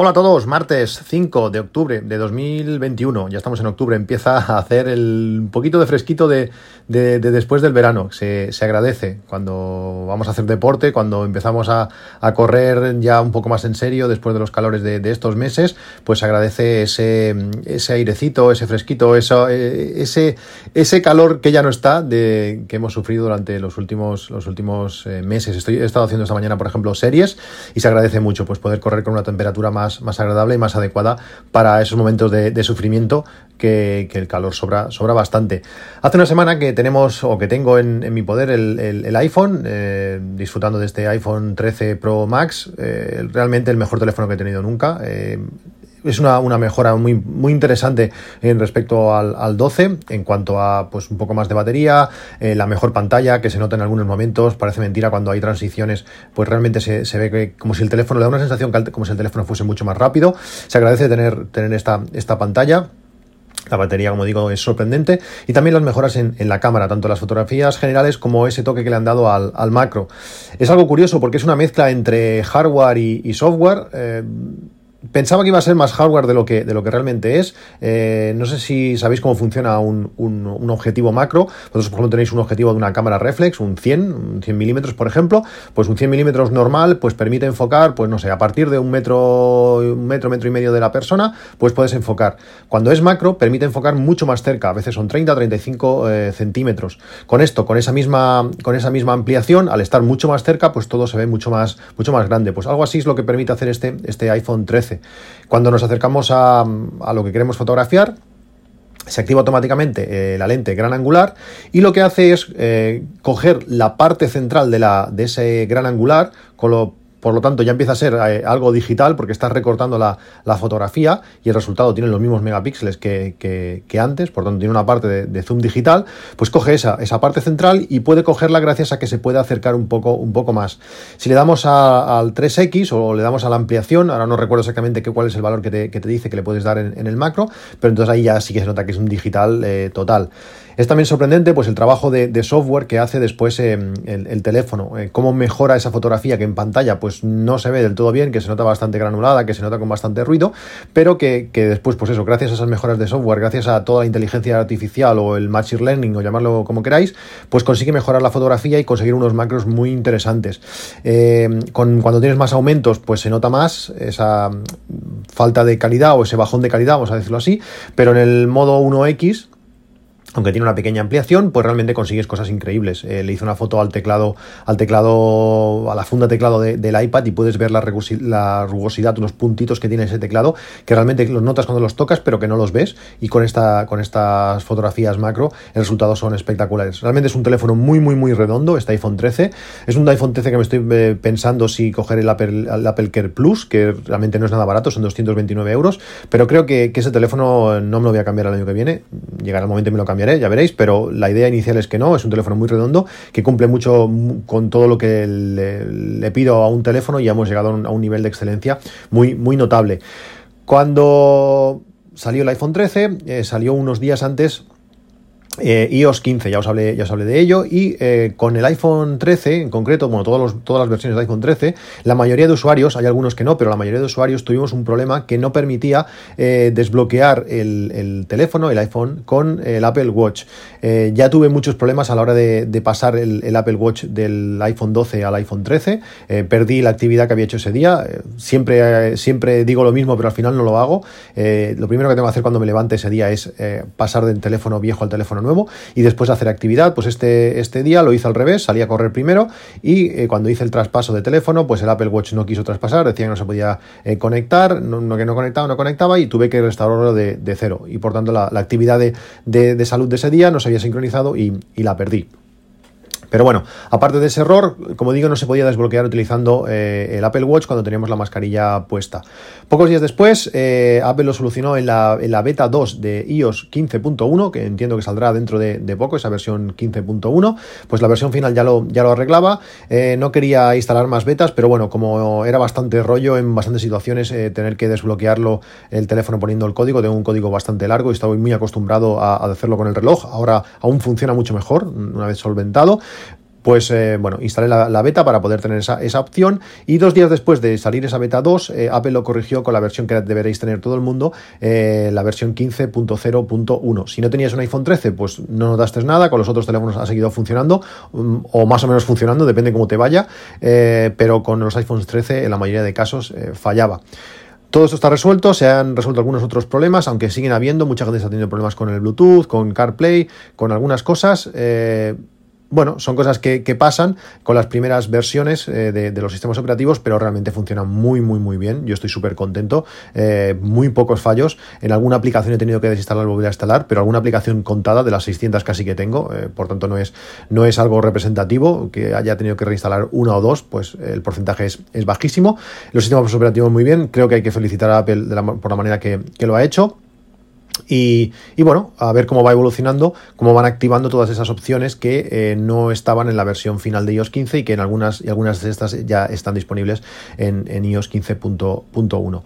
Hola a todos, martes 5 de octubre de 2021, ya estamos en octubre, empieza a hacer el poquito de fresquito de, después del verano, se, agradece cuando vamos a hacer deporte, cuando empezamos a, correr ya un poco más en serio después de los calores de, estos meses, pues se agradece ese, ese airecito, ese fresquito, eso, eh, ese, ese calor que ya no está, de, que hemos sufrido durante los últimos, los últimos eh, meses. Estoy, he estado haciendo esta mañana, por ejemplo, series y se agradece mucho pues poder correr con una temperatura más más, agradable y más adecuada para esos momentos de, sufrimiento que, el calor sobra, sobra bastante. Hace una semana que tenemos o que tengo en, mi poder el, iPhone, eh, disfrutando de este iPhone 13 Pro Max, eh, realmente el mejor teléfono que he tenido nunca. Eh, es una, mejora muy, muy interesante en respecto al, 12 en cuanto a pues un poco más de batería, eh, la mejor pantalla que se nota en algunos momentos, parece mentira cuando hay transiciones, pues realmente se, ve que como si el teléfono le da una sensación como si el teléfono fuese mucho más rápido. Se agradece tener, tener esta, esta pantalla. La batería, como digo, es sorprendente. Y también las mejoras en, la cámara, tanto las fotografías generales como ese toque que le han dado al, macro. Es algo curioso porque es una mezcla entre hardware y, software. Eh, Pensaba que iba a ser más hardware de lo que, de lo que realmente es. Eh, no sé si sabéis cómo funciona un, un, objetivo macro. Vosotros, por ejemplo, tenéis un objetivo de una cámara reflex, un 100, un 100 milímetros, por ejemplo. Pues un 100 milímetros normal, pues permite enfocar, pues no sé, a partir de un metro, un metro, metro y medio de la persona, pues puedes enfocar. Cuando es macro, permite enfocar mucho más cerca. A veces son 30, 35 eh, centímetros. Con esto, con esa misma, con esa misma ampliación, al estar mucho más cerca, pues todo se ve mucho más, mucho más grande. Pues algo así es lo que permite hacer este, este iPhone 13. Cuando nos acercamos a, lo que queremos fotografiar, se activa automáticamente eh, la lente gran angular y lo que hace es eh, coger la parte central de, la, de ese gran angular, con lo por lo tanto, ya empieza a ser eh, algo digital porque estás recortando la, fotografía y el resultado tiene los mismos megapíxeles que, antes, por tanto tiene una parte de, zoom digital, pues coge esa, esa, parte central y puede cogerla gracias a que se puede acercar un poco, un poco más. Si le damos al 3X o le damos a la ampliación, ahora no recuerdo exactamente qué, cuál es el valor que te, dice que le puedes dar en, el macro, pero entonces ahí ya sí que se nota que es un digital eh, total. Es también sorprendente pues, el trabajo de, software que hace después eh, el, teléfono, eh, cómo mejora esa fotografía que en pantalla pues, no se ve del todo bien, que se nota bastante granulada, que se nota con bastante ruido, pero que, después, pues eso, gracias a esas mejoras de software, gracias a toda la inteligencia artificial o el machine learning o llamarlo como queráis, pues consigue mejorar la fotografía y conseguir unos macros muy interesantes. Eh, con, cuando tienes más aumentos, pues se nota más esa falta de calidad o ese bajón de calidad, vamos a decirlo así, pero en el modo 1X, aunque tiene una pequeña ampliación, pues realmente consigues cosas increíbles. Eh, le hice una foto al teclado, al teclado, a la funda teclado del iPad y puedes ver la, rugosidad, unos puntitos que tiene ese teclado, que realmente los notas cuando los tocas, pero que no los ves. Y con esta, con estas fotografías macro, el resultado son espectaculares. Realmente es un teléfono muy, muy, muy redondo, este iPhone 13. Es un iPhone 13 que me estoy eh, pensando si coger el Apple, el Apple Care Plus, que realmente no es nada barato, son 229 euros, pero creo que, ese teléfono no me lo voy a cambiar el año que viene. Llegará el momento y me lo cambiaré ya veréis, pero la idea inicial es que no, es un teléfono muy redondo, que cumple mucho con todo lo que le, pido a un teléfono y ya hemos llegado a un, nivel de excelencia muy, muy notable. Cuando salió el iPhone 13, eh, salió unos días antes eh, iOS 15, ya os hablé, ya os hablé de ello, y eh, con el iPhone 13 en concreto, bueno, todos todas las versiones de iPhone 13, la mayoría de usuarios, hay algunos que no, pero la mayoría de usuarios tuvimos un problema que no permitía eh, desbloquear el, teléfono, el iPhone, con el Apple Watch. ya tuve muchos problemas a la hora de, pasar el, Apple Watch del iPhone 12 al iPhone 13, perdí la actividad que había hecho ese día, siempre, siempre digo lo mismo, pero al final no lo hago. lo primero que tengo que hacer cuando me levante ese día es pasar del teléfono viejo al teléfono nuevo nuevo y después hacer actividad. Pues este, este día lo hice al revés, salí a correr primero y eh, cuando hice el traspaso de teléfono, pues el Apple Watch no quiso traspasar, decía que no se podía eh, conectar, no, que no conectaba, no conectaba y tuve que restaurarlo de, de cero. Y por tanto la, actividad de, salud de ese día no se había sincronizado y, y la perdí. Pero bueno, aparte de ese error, como digo, no se podía desbloquear utilizando eh, el Apple Watch cuando teníamos la mascarilla puesta. Pocos días después, eh, Apple lo solucionó en la, beta 2 de iOS 15.1, que entiendo que saldrá dentro de, poco, esa versión 15.1. Pues la versión final ya lo, ya lo arreglaba. Eh, no quería instalar más betas, pero bueno, como era bastante rollo en bastantes situaciones, tener que desbloquearlo el teléfono poniendo el código, tengo un código bastante largo y estaba muy acostumbrado a hacerlo con el reloj. Ahora aún funciona mucho mejor, una vez solventado pues eh, bueno, instalé la, beta para poder tener esa, opción y dos días después de salir esa beta 2, eh, Apple lo corrigió con la versión que deberéis tener todo el mundo, eh, la versión 15.0.1. Si no tenías un iPhone 13, pues no notaste nada, con los otros teléfonos ha seguido funcionando mm, o más o menos funcionando, depende cómo te vaya, pero con los iPhones 13 en la mayoría de casos fallaba. Todo esto está resuelto, se han resuelto algunos otros problemas, aunque siguen habiendo, mucha gente está teniendo problemas con el Bluetooth, con CarPlay, con algunas cosas bueno, son cosas que, pasan con las primeras versiones eh, de, los sistemas operativos, pero realmente funcionan muy, muy, muy bien. Yo estoy súper contento. Eh, muy pocos fallos. En alguna aplicación he tenido que desinstalar volver a instalar, pero alguna aplicación contada de las 600 casi que tengo. Eh, por tanto, no es, no es algo representativo que haya tenido que reinstalar una o dos, pues el porcentaje es, bajísimo. Los sistemas operativos muy bien. Creo que hay que felicitar a Apple por la manera que, que lo ha hecho. Y, bueno, a ver cómo va evolucionando, cómo van activando todas esas opciones que eh, no estaban en la versión final de iOS 15 y que en algunas, y algunas de estas ya están disponibles en, en iOS 15.1.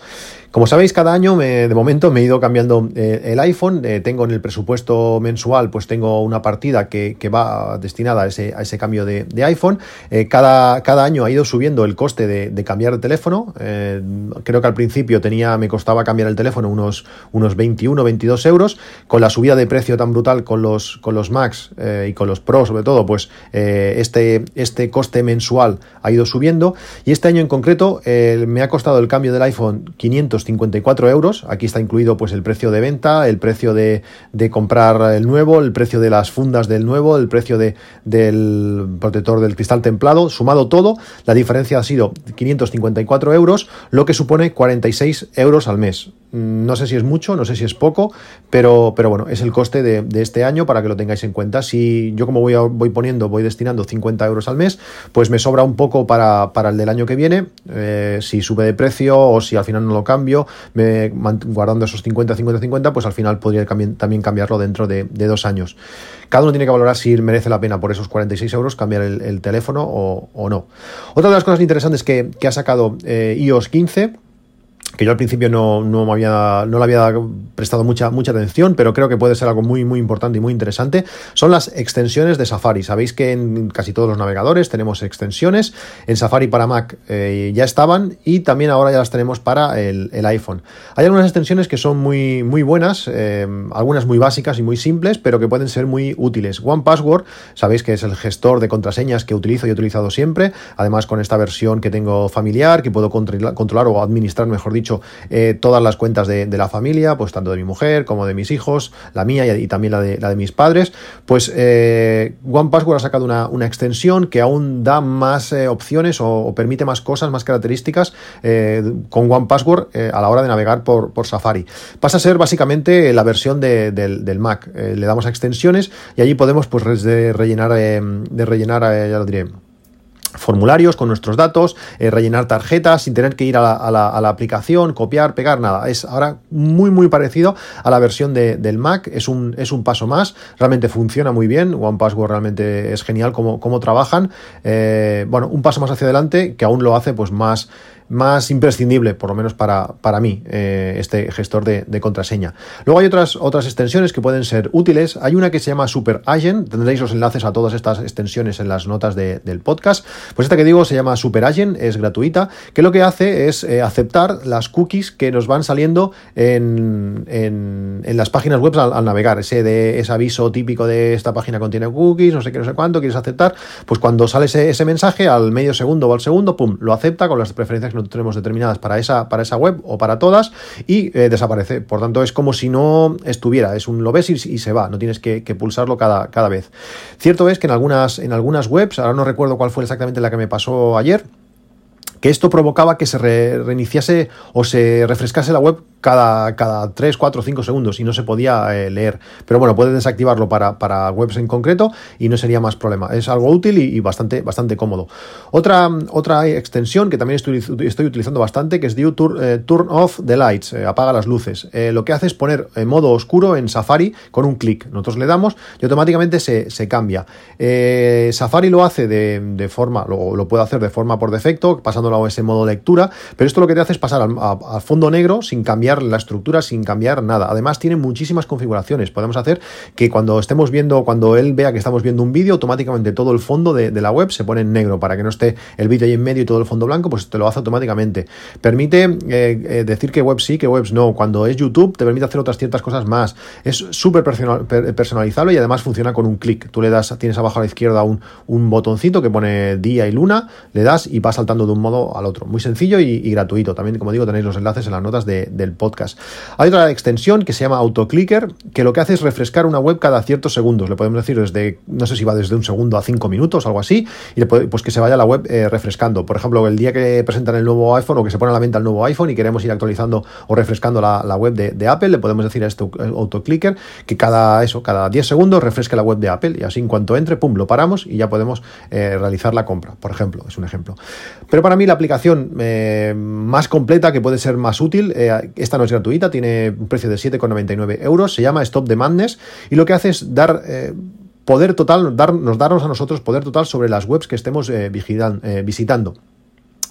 Como sabéis, cada año de momento me he ido cambiando eh, el iPhone. Eh, tengo en el presupuesto mensual, pues tengo una partida que, va destinada a ese, a ese cambio de, iPhone. cada, cada, año ha ido subiendo el coste de, cambiar el teléfono. creo que al principio tenía, me costaba cambiar el teléfono unos, unos 21, 22 euros. Con la subida de precio tan brutal con los, con los Max eh, y con los Pro sobre todo, pues eh, este, este coste mensual ha ido subiendo. Y este año en concreto eh, me ha costado el cambio del iPhone 554 euros. Aquí está incluido pues el precio de venta, el precio de, comprar el nuevo, el precio de las fundas del nuevo, el precio de, del protector del cristal templado. Sumado todo, la diferencia ha sido 554 euros, lo que supone 46 euros al mes. No sé si es mucho, no sé si es poco, pero, pero bueno, es el coste de, este año para que lo tengáis en cuenta. Si yo como voy, voy poniendo, voy destinando 50 euros al mes, pues me sobra un poco para, el del año que viene. Eh, si sube de precio o si al final no lo cambio, me, guardando esos 50, 50, 50, pues al final podría también cambiarlo dentro de, dos años. Cada uno tiene que valorar si merece la pena por esos 46 euros cambiar el, teléfono o, no. Otra de las cosas interesantes que, ha sacado eh, iOS 15 que yo al principio no, no, me había, no le había prestado mucha, mucha atención, pero creo que puede ser algo muy, muy importante y muy interesante, son las extensiones de Safari. Sabéis que en casi todos los navegadores tenemos extensiones, en Safari para Mac eh, ya estaban y también ahora ya las tenemos para el, iPhone. Hay algunas extensiones que son muy, muy buenas, eh, algunas muy básicas y muy simples, pero que pueden ser muy útiles. One Password, sabéis que es el gestor de contraseñas que utilizo y he utilizado siempre, además con esta versión que tengo familiar, que puedo controlar o administrar, mejor dicho, dicho, eh, todas las cuentas de, la familia, pues tanto de mi mujer como de mis hijos, la mía y, también la de, de mis padres, pues eh, One Password ha sacado una, extensión que aún da más eh, opciones o, permite más cosas, más características con One Password a la hora de navegar por, Safari. Pasa a ser básicamente la versión del, Mac. le damos a extensiones y allí podemos pues rellenar, de rellenar, ya lo diré, formularios con nuestros datos, eh, rellenar tarjetas sin tener que ir a la, aplicación, copiar, pegar, nada. Es ahora muy muy parecido a la versión del Mac, es un, es un paso más, realmente funciona muy bien, One Password realmente es genial cómo, cómo trabajan, eh, bueno, un paso más hacia adelante que aún lo hace pues más más imprescindible, por lo menos para, para mí, eh, este gestor de, contraseña. Luego hay otras, otras extensiones que pueden ser útiles. Hay una que se llama Super Agent, tendréis los enlaces a todas estas extensiones en las notas del podcast. Pues esta que digo se llama Super Agent, es gratuita, que lo que hace es eh, aceptar las cookies que nos van saliendo en, en, las páginas web al, navegar. Ese, de, ese aviso típico de esta página contiene cookies, no sé qué, no sé cuánto, quieres aceptar. Pues cuando sale ese, ese mensaje, al medio segundo o al segundo, pum, lo acepta con las preferencias que tenemos determinadas para esa, para esa web o para todas y eh, desaparece. Por tanto, es como si no estuviera, es un lo ves y, se va, no tienes que, pulsarlo cada, cada vez. Cierto es que en algunas, en algunas webs, ahora no recuerdo cuál fue exactamente la que me pasó ayer, que esto provocaba que se reiniciase o se refrescase la web cada, cada 3, 4, 5 segundos y no se podía eh, leer. Pero bueno, puedes desactivarlo para, para, webs en concreto y no sería más problema. Es algo útil y, bastante, bastante cómodo. Otra, otra extensión que también estoy, estoy utilizando bastante, que es View eh, turn, Off the Lights, eh, apaga las luces. lo que hace es poner modo oscuro en Safari con un clic. Nosotros le damos y automáticamente se, se cambia. Safari lo hace de, de forma, lo, lo, puede hacer de forma por defecto, pasándolo a ese modo lectura, pero esto lo que te hace es pasar al, fondo negro sin cambiar la estructura sin cambiar nada. Además, tiene muchísimas configuraciones. Podemos hacer que cuando estemos viendo, cuando él vea que estamos viendo un vídeo, automáticamente todo el fondo de, la web se pone en negro para que no esté el vídeo ahí en medio y todo el fondo blanco, pues te lo hace automáticamente. Permite eh, eh, decir que webs sí, que webs no. Cuando es YouTube, te permite hacer otras ciertas cosas más. Es súper personalizable y además funciona con un clic. Tú le das, tienes abajo a la izquierda un, un, botoncito que pone día y luna, le das y va saltando de un modo al otro. Muy sencillo y, gratuito. También, como digo, tenéis los enlaces en las notas del podcast. Hay otra extensión que se llama AutoClicker, que lo que hace es refrescar una web cada ciertos segundos. Le podemos decir desde, no sé si va desde un segundo a cinco minutos, algo así, y pues que se vaya la web eh, refrescando. Por ejemplo, el día que presentan el nuevo iPhone o que se pone a la venta el nuevo iPhone y queremos ir actualizando o refrescando la, web de, Apple, le podemos decir a este AutoClicker que cada eso, cada 10 segundos refresque la web de Apple y así en cuanto entre, pum, lo paramos y ya podemos eh, realizar la compra, por ejemplo, es un ejemplo. Pero para mí la aplicación eh, más completa, que puede ser más útil, esta no es gratuita, tiene un precio de 7,99 euros, se llama Stop the y lo que hace es dar... Eh, poder total, nos darnos a nosotros poder total sobre las webs que estemos eh, eh, visitando.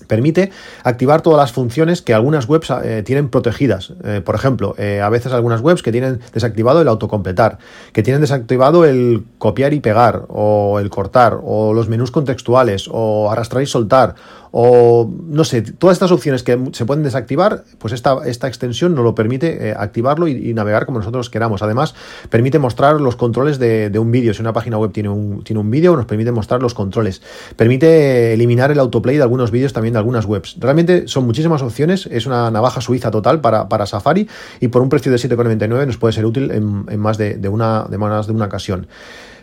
Permite activar todas las funciones que algunas webs tienen protegidas. por ejemplo, a veces algunas webs que tienen desactivado el autocompletar, que tienen desactivado el copiar y pegar, o el cortar, o los menús contextuales, o arrastrar y soltar, o no sé, todas estas opciones que se pueden desactivar, pues esta, esta extensión nos lo permite eh, activarlo y, navegar como nosotros queramos. Además, permite mostrar los controles de, un vídeo. Si una página web tiene un, tiene un vídeo, nos permite mostrar los controles. Permite eliminar el autoplay de algunos vídeos también de algunas webs. Realmente son muchísimas opciones, es una navaja suiza total para, para Safari y por un precio de 7,99 nos puede ser útil en, más de, una, de más de una ocasión.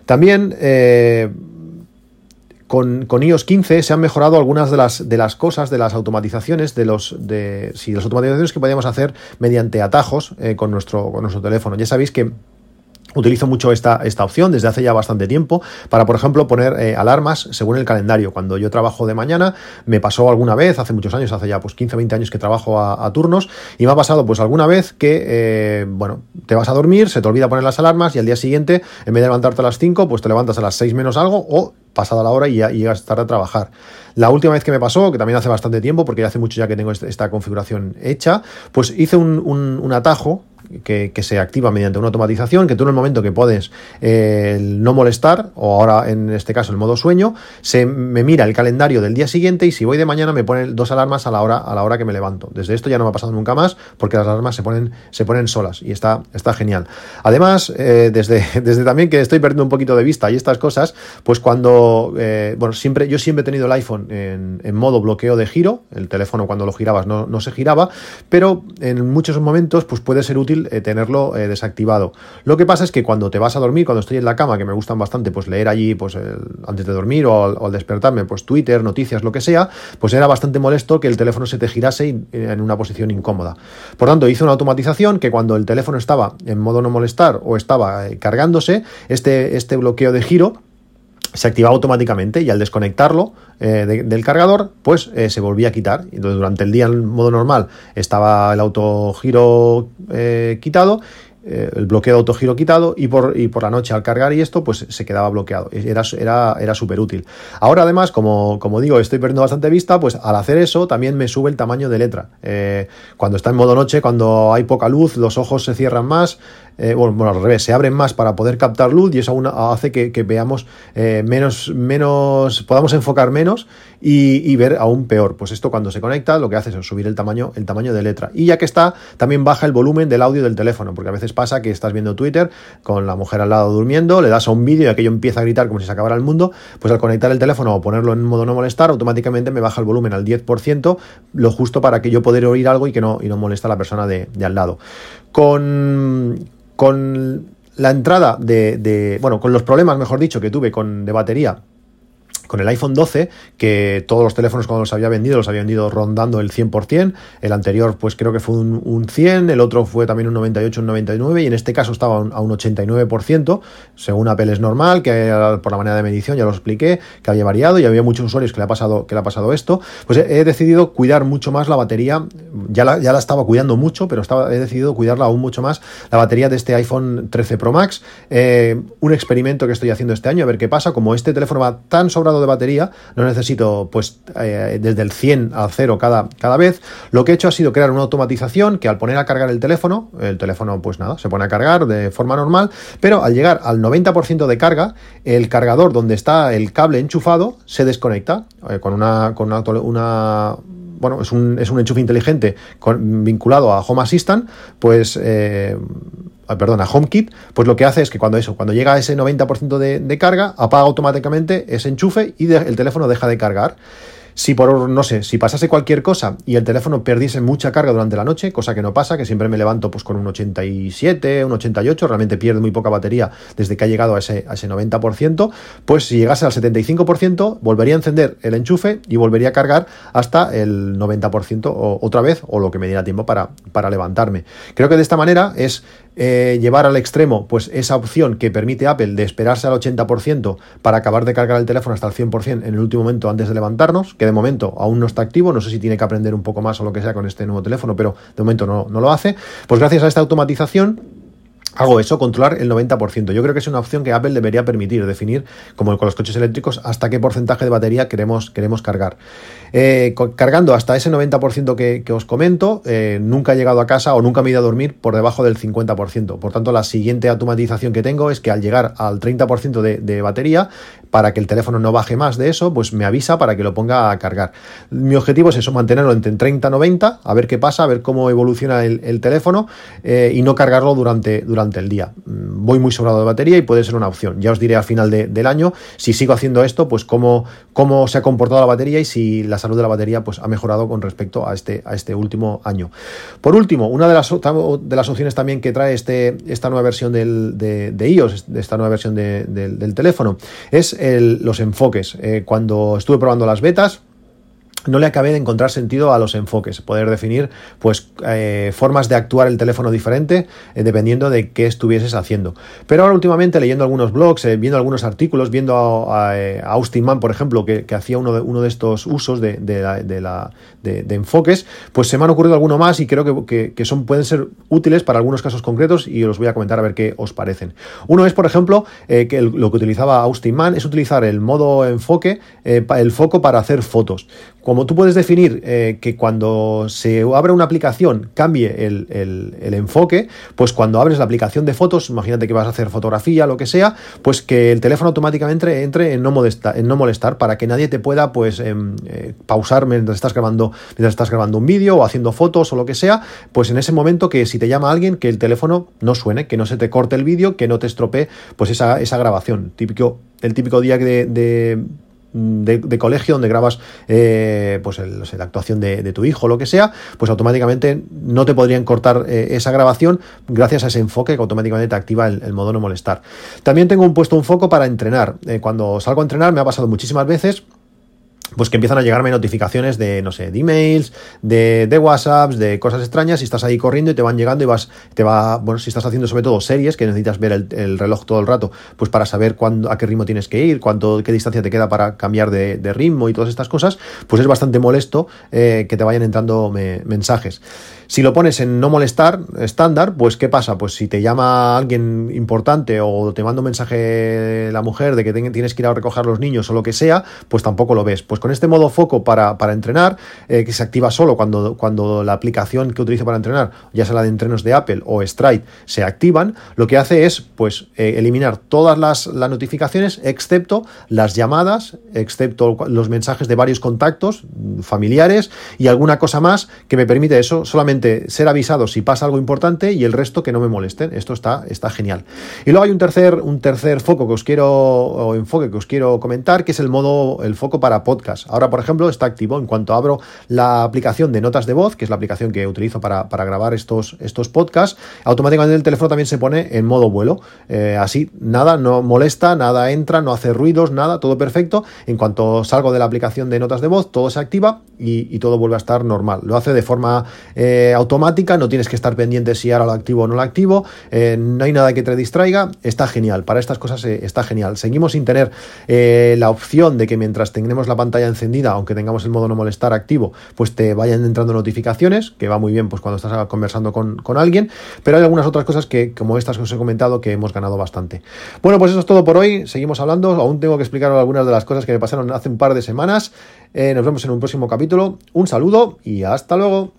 También eh, con, iOS 15 se han mejorado algunas de las, de las cosas, de las automatizaciones, de los de, sí, las automatizaciones que podíamos hacer mediante atajos eh, con, nuestro, con nuestro teléfono. Ya sabéis que Utilizo mucho esta, esta opción desde hace ya bastante tiempo para, por ejemplo, poner eh, alarmas según el calendario. Cuando yo trabajo de mañana, me pasó alguna vez, hace muchos años, hace ya pues 15 o 20 años que trabajo a, turnos, y me ha pasado pues alguna vez que, eh, bueno, te vas a dormir, se te olvida poner las alarmas y al día siguiente, en vez de levantarte a las 5, pues te levantas a las 6 menos algo o pasada la hora y ya llegas tarde a trabajar. La última vez que me pasó, que también hace bastante tiempo, porque hace mucho ya que tengo esta configuración hecha, pues hice un, un atajo que, se activa mediante una automatización, que tú en el momento que puedes eh, no molestar, o ahora en este caso el modo sueño, se me mira el calendario del día siguiente y si voy de mañana me pone dos alarmas a la hora, a la hora que me levanto. Desde esto ya no me ha pasado nunca más porque las alarmas se ponen, se ponen solas y está, está genial. Además, eh, desde, desde también que estoy perdiendo un poquito de vista y estas cosas, pues cuando, eh, bueno, siempre, yo siempre he tenido el iPhone en, en, modo bloqueo de giro, el teléfono cuando lo girabas no, no se giraba, pero en muchos momentos pues puede ser útil eh, tenerlo eh, desactivado. Lo que pasa es que cuando te vas a dormir, cuando estoy en la cama, que me gustan bastante, pues leer allí, pues antes de dormir o al, despertarme, pues Twitter, noticias, lo que sea, pues era bastante molesto que el teléfono se te girase eh, en una posición incómoda. Por tanto, hice una automatización que cuando el teléfono estaba en modo no molestar o estaba cargándose, este, este bloqueo de giro se activaba automáticamente y al desconectarlo eh, del cargador, pues eh, se volvía a quitar. Entonces, durante el día en modo normal estaba el autogiro eh, quitado el bloqueo de autogiro quitado y por, y por la noche al cargar y esto pues se quedaba bloqueado. Era, era, era súper útil. Ahora además, como, como digo, estoy perdiendo bastante vista, pues al hacer eso también me sube el tamaño de letra. Cuando está en modo noche, cuando hay poca luz, los ojos se cierran más, eh, bueno, al revés, se abren más para poder captar luz y eso aún hace que, veamos menos, menos, podamos enfocar menos y, ver aún peor. Pues esto cuando se conecta lo que hace es subir el tamaño, el tamaño de letra. Y ya que está, también baja el volumen del audio del teléfono, porque a veces pasa que estás viendo Twitter con la mujer al lado durmiendo, le das a un vídeo y aquello empieza a gritar como si se acabara el mundo, pues al conectar el teléfono o ponerlo en modo no molestar, automáticamente me baja el volumen al 10%, lo justo para que yo pueda oír algo y que no, y no molesta a la persona de, al lado. Con, con la entrada de, de, bueno, con los problemas, mejor dicho, que tuve con de batería con el iPhone 12, que todos los teléfonos cuando los había vendido, los había vendido rondando el 100%, el anterior pues creo que fue un, 100, el otro fue también un 98, un 99, y en este caso estaba a un 89%, según Apple es normal, que por la manera de medición, ya lo expliqué, que había variado y había muchos usuarios que le ha pasado, que le ha pasado esto, pues he, decidido cuidar mucho más la batería, ya la, ya la estaba cuidando mucho, pero estaba, he decidido cuidarla aún mucho más, la batería de este iPhone 13 Pro Max, eh, un experimento que estoy haciendo este año, a ver qué pasa, como este teléfono va tan sobrado de batería, no necesito pues eh, desde el 100 al 0 cada, cada vez. Lo que he hecho ha sido crear una automatización que al poner a cargar el teléfono, el teléfono pues nada, se pone a cargar de forma normal, pero al llegar al 90% de carga, el cargador donde está el cable enchufado se desconecta eh, con una, con una, bueno, es un, es un enchufe inteligente vinculado a Home Assistant, pues eh, Ah, perdón, a HomeKit, pues lo que hace es que cuando eso, cuando llega a ese 90% de, de, carga, apaga automáticamente ese enchufe y el teléfono deja de cargar. Si por, no sé, si pasase cualquier cosa y el teléfono perdiese mucha carga durante la noche, cosa que no pasa, que siempre me levanto pues con un 87, un 88, realmente pierde muy poca batería desde que ha llegado a ese, a ese 90%, pues si llegase al 75%, volvería a encender el enchufe y volvería a cargar hasta el 90% o, otra vez, o lo que me diera tiempo para levantarme. Creo que de esta manera es eh, llevar al extremo pues esa opción que permite Apple de esperarse al 80% para acabar de cargar el teléfono hasta el 100% en el último momento antes de levantarnos, que de momento aún no está activo, no sé si tiene que aprender un poco más o lo que sea con este nuevo teléfono, pero de momento no, no lo hace, pues gracias a esta automatización hago eso, controlar el 90%. Yo creo que es una opción que Apple debería permitir, definir, como con los coches eléctricos, hasta qué porcentaje de batería queremos, queremos cargar. Eh, cargando hasta ese 90% que, que, os comento, eh, nunca he llegado a casa o nunca me he ido a dormir por debajo del 50%. Por tanto, la siguiente automatización que tengo es que al llegar al 30% de, de, batería, para que el teléfono no baje más de eso, pues me avisa para que lo ponga a cargar. Mi objetivo es eso, mantenerlo entre 30 y 90, a ver qué pasa, a ver cómo evoluciona el, el teléfono eh, y no cargarlo durante, durante el día. Mm, voy muy sobrado de batería y puede ser una opción. Ya os diré al final de, del año, si sigo haciendo esto, pues cómo, cómo se ha comportado la batería y si la salud de la batería pues, ha mejorado con respecto a este, a este último año. Por último, una de las, de las opciones también que trae este, esta nueva versión del, de, iOS, esta nueva versión de, del teléfono, es los enfoques. Eh, cuando estuve probando las betas, no le acabé de encontrar sentido a los enfoques, poder definir pues eh, formas de actuar el teléfono diferente eh, dependiendo de qué estuvieses haciendo. Pero ahora últimamente leyendo algunos blogs, eh, viendo algunos artículos, viendo a, Austin Mann, por ejemplo, que, hacía uno de, uno de estos usos de, la, de, enfoques, pues se me han ocurrido alguno más y creo que, que, son, pueden ser útiles para algunos casos concretos y os voy a comentar a ver qué os parecen. Uno es, por ejemplo, que lo que utilizaba Austin Mann es utilizar el modo enfoque, el foco para hacer fotos. Como tú puedes definir eh, que cuando se abre una aplicación cambie el, enfoque, pues cuando abres la aplicación de fotos, imagínate que vas a hacer fotografía, lo que sea, pues que el teléfono automáticamente entre en no, molestar, en no molestar para que nadie te pueda pues em, eh, pausar mientras estás grabando, mientras estás grabando un vídeo o haciendo fotos o lo que sea, pues en ese momento que si te llama alguien, que el teléfono no suene, que no se te corte el vídeo, que no te estropee pues esa, esa grabación. Típico, el típico día de, colegio donde grabas eh, pues la actuación de, tu hijo o lo que sea, pues automáticamente no te podrían cortar eh, esa grabación gracias a ese enfoque que automáticamente te activa el, modo no molestar. También tengo puesto un foco para entrenar. Eh, cuando salgo a entrenar me ha pasado muchísimas veces pues que empiezan a llegarme notificaciones de, no sé, de emails, de, de WhatsApps, de cosas extrañas, y estás ahí corriendo y te van llegando y vas, te va, bueno, si estás haciendo sobre todo series, que necesitas ver el, reloj todo el rato, pues para saber cuándo, a qué ritmo tienes que ir, cuánto, qué distancia te queda para cambiar de, ritmo y todas estas cosas, pues es bastante molesto eh, que te vayan entrando mensajes. Si lo pones en no molestar estándar, pues ¿qué pasa? Pues si te llama alguien importante o te manda un mensaje la mujer de que tienes que ir a recoger los niños o lo que sea, pues tampoco lo ves. Pues con este modo foco para, para entrenar, eh, que se activa solo cuando, cuando la aplicación que utilizo para entrenar, ya sea la de entrenos de Apple o Stride, se activan, lo que hace es pues eh, eliminar todas las, las notificaciones excepto las llamadas, excepto los mensajes de varios contactos familiares y alguna cosa más que me permite eso solamente ser avisado si pasa algo importante y el resto que no me molesten. Esto está, está genial. Y luego hay un tercer, un tercer foco que os quiero, o enfoque que os quiero comentar, que es el modo, el foco para podcast. Ahora, por ejemplo, está activo. En cuanto abro la aplicación de notas de voz, que es la aplicación que utilizo para, grabar estos, estos podcasts, automáticamente el teléfono también se pone en modo vuelo. Eh, así, nada, no molesta, nada entra, no hace ruidos, nada, todo perfecto. En cuanto salgo de la aplicación de notas de voz, todo se activa y, todo vuelve a estar normal. Lo hace de forma eh, automática, no tienes que estar pendiente si ahora lo activo o no lo activo, eh, no hay nada que te distraiga, está genial. Para estas cosas está genial. Seguimos sin tener la opción de que mientras tengamos la pantalla encendida, aunque tengamos el modo no molestar activo, pues te vayan entrando notificaciones, que va muy bien pues cuando estás conversando con, con alguien, pero hay algunas otras cosas que, como estas que os he comentado, que hemos ganado bastante. Bueno, pues eso es todo por hoy. Seguimos hablando. Aún tengo que explicaros algunas de las cosas que me pasaron hace un par de semanas. Eh, nos vemos en un próximo capítulo. Un saludo y hasta luego.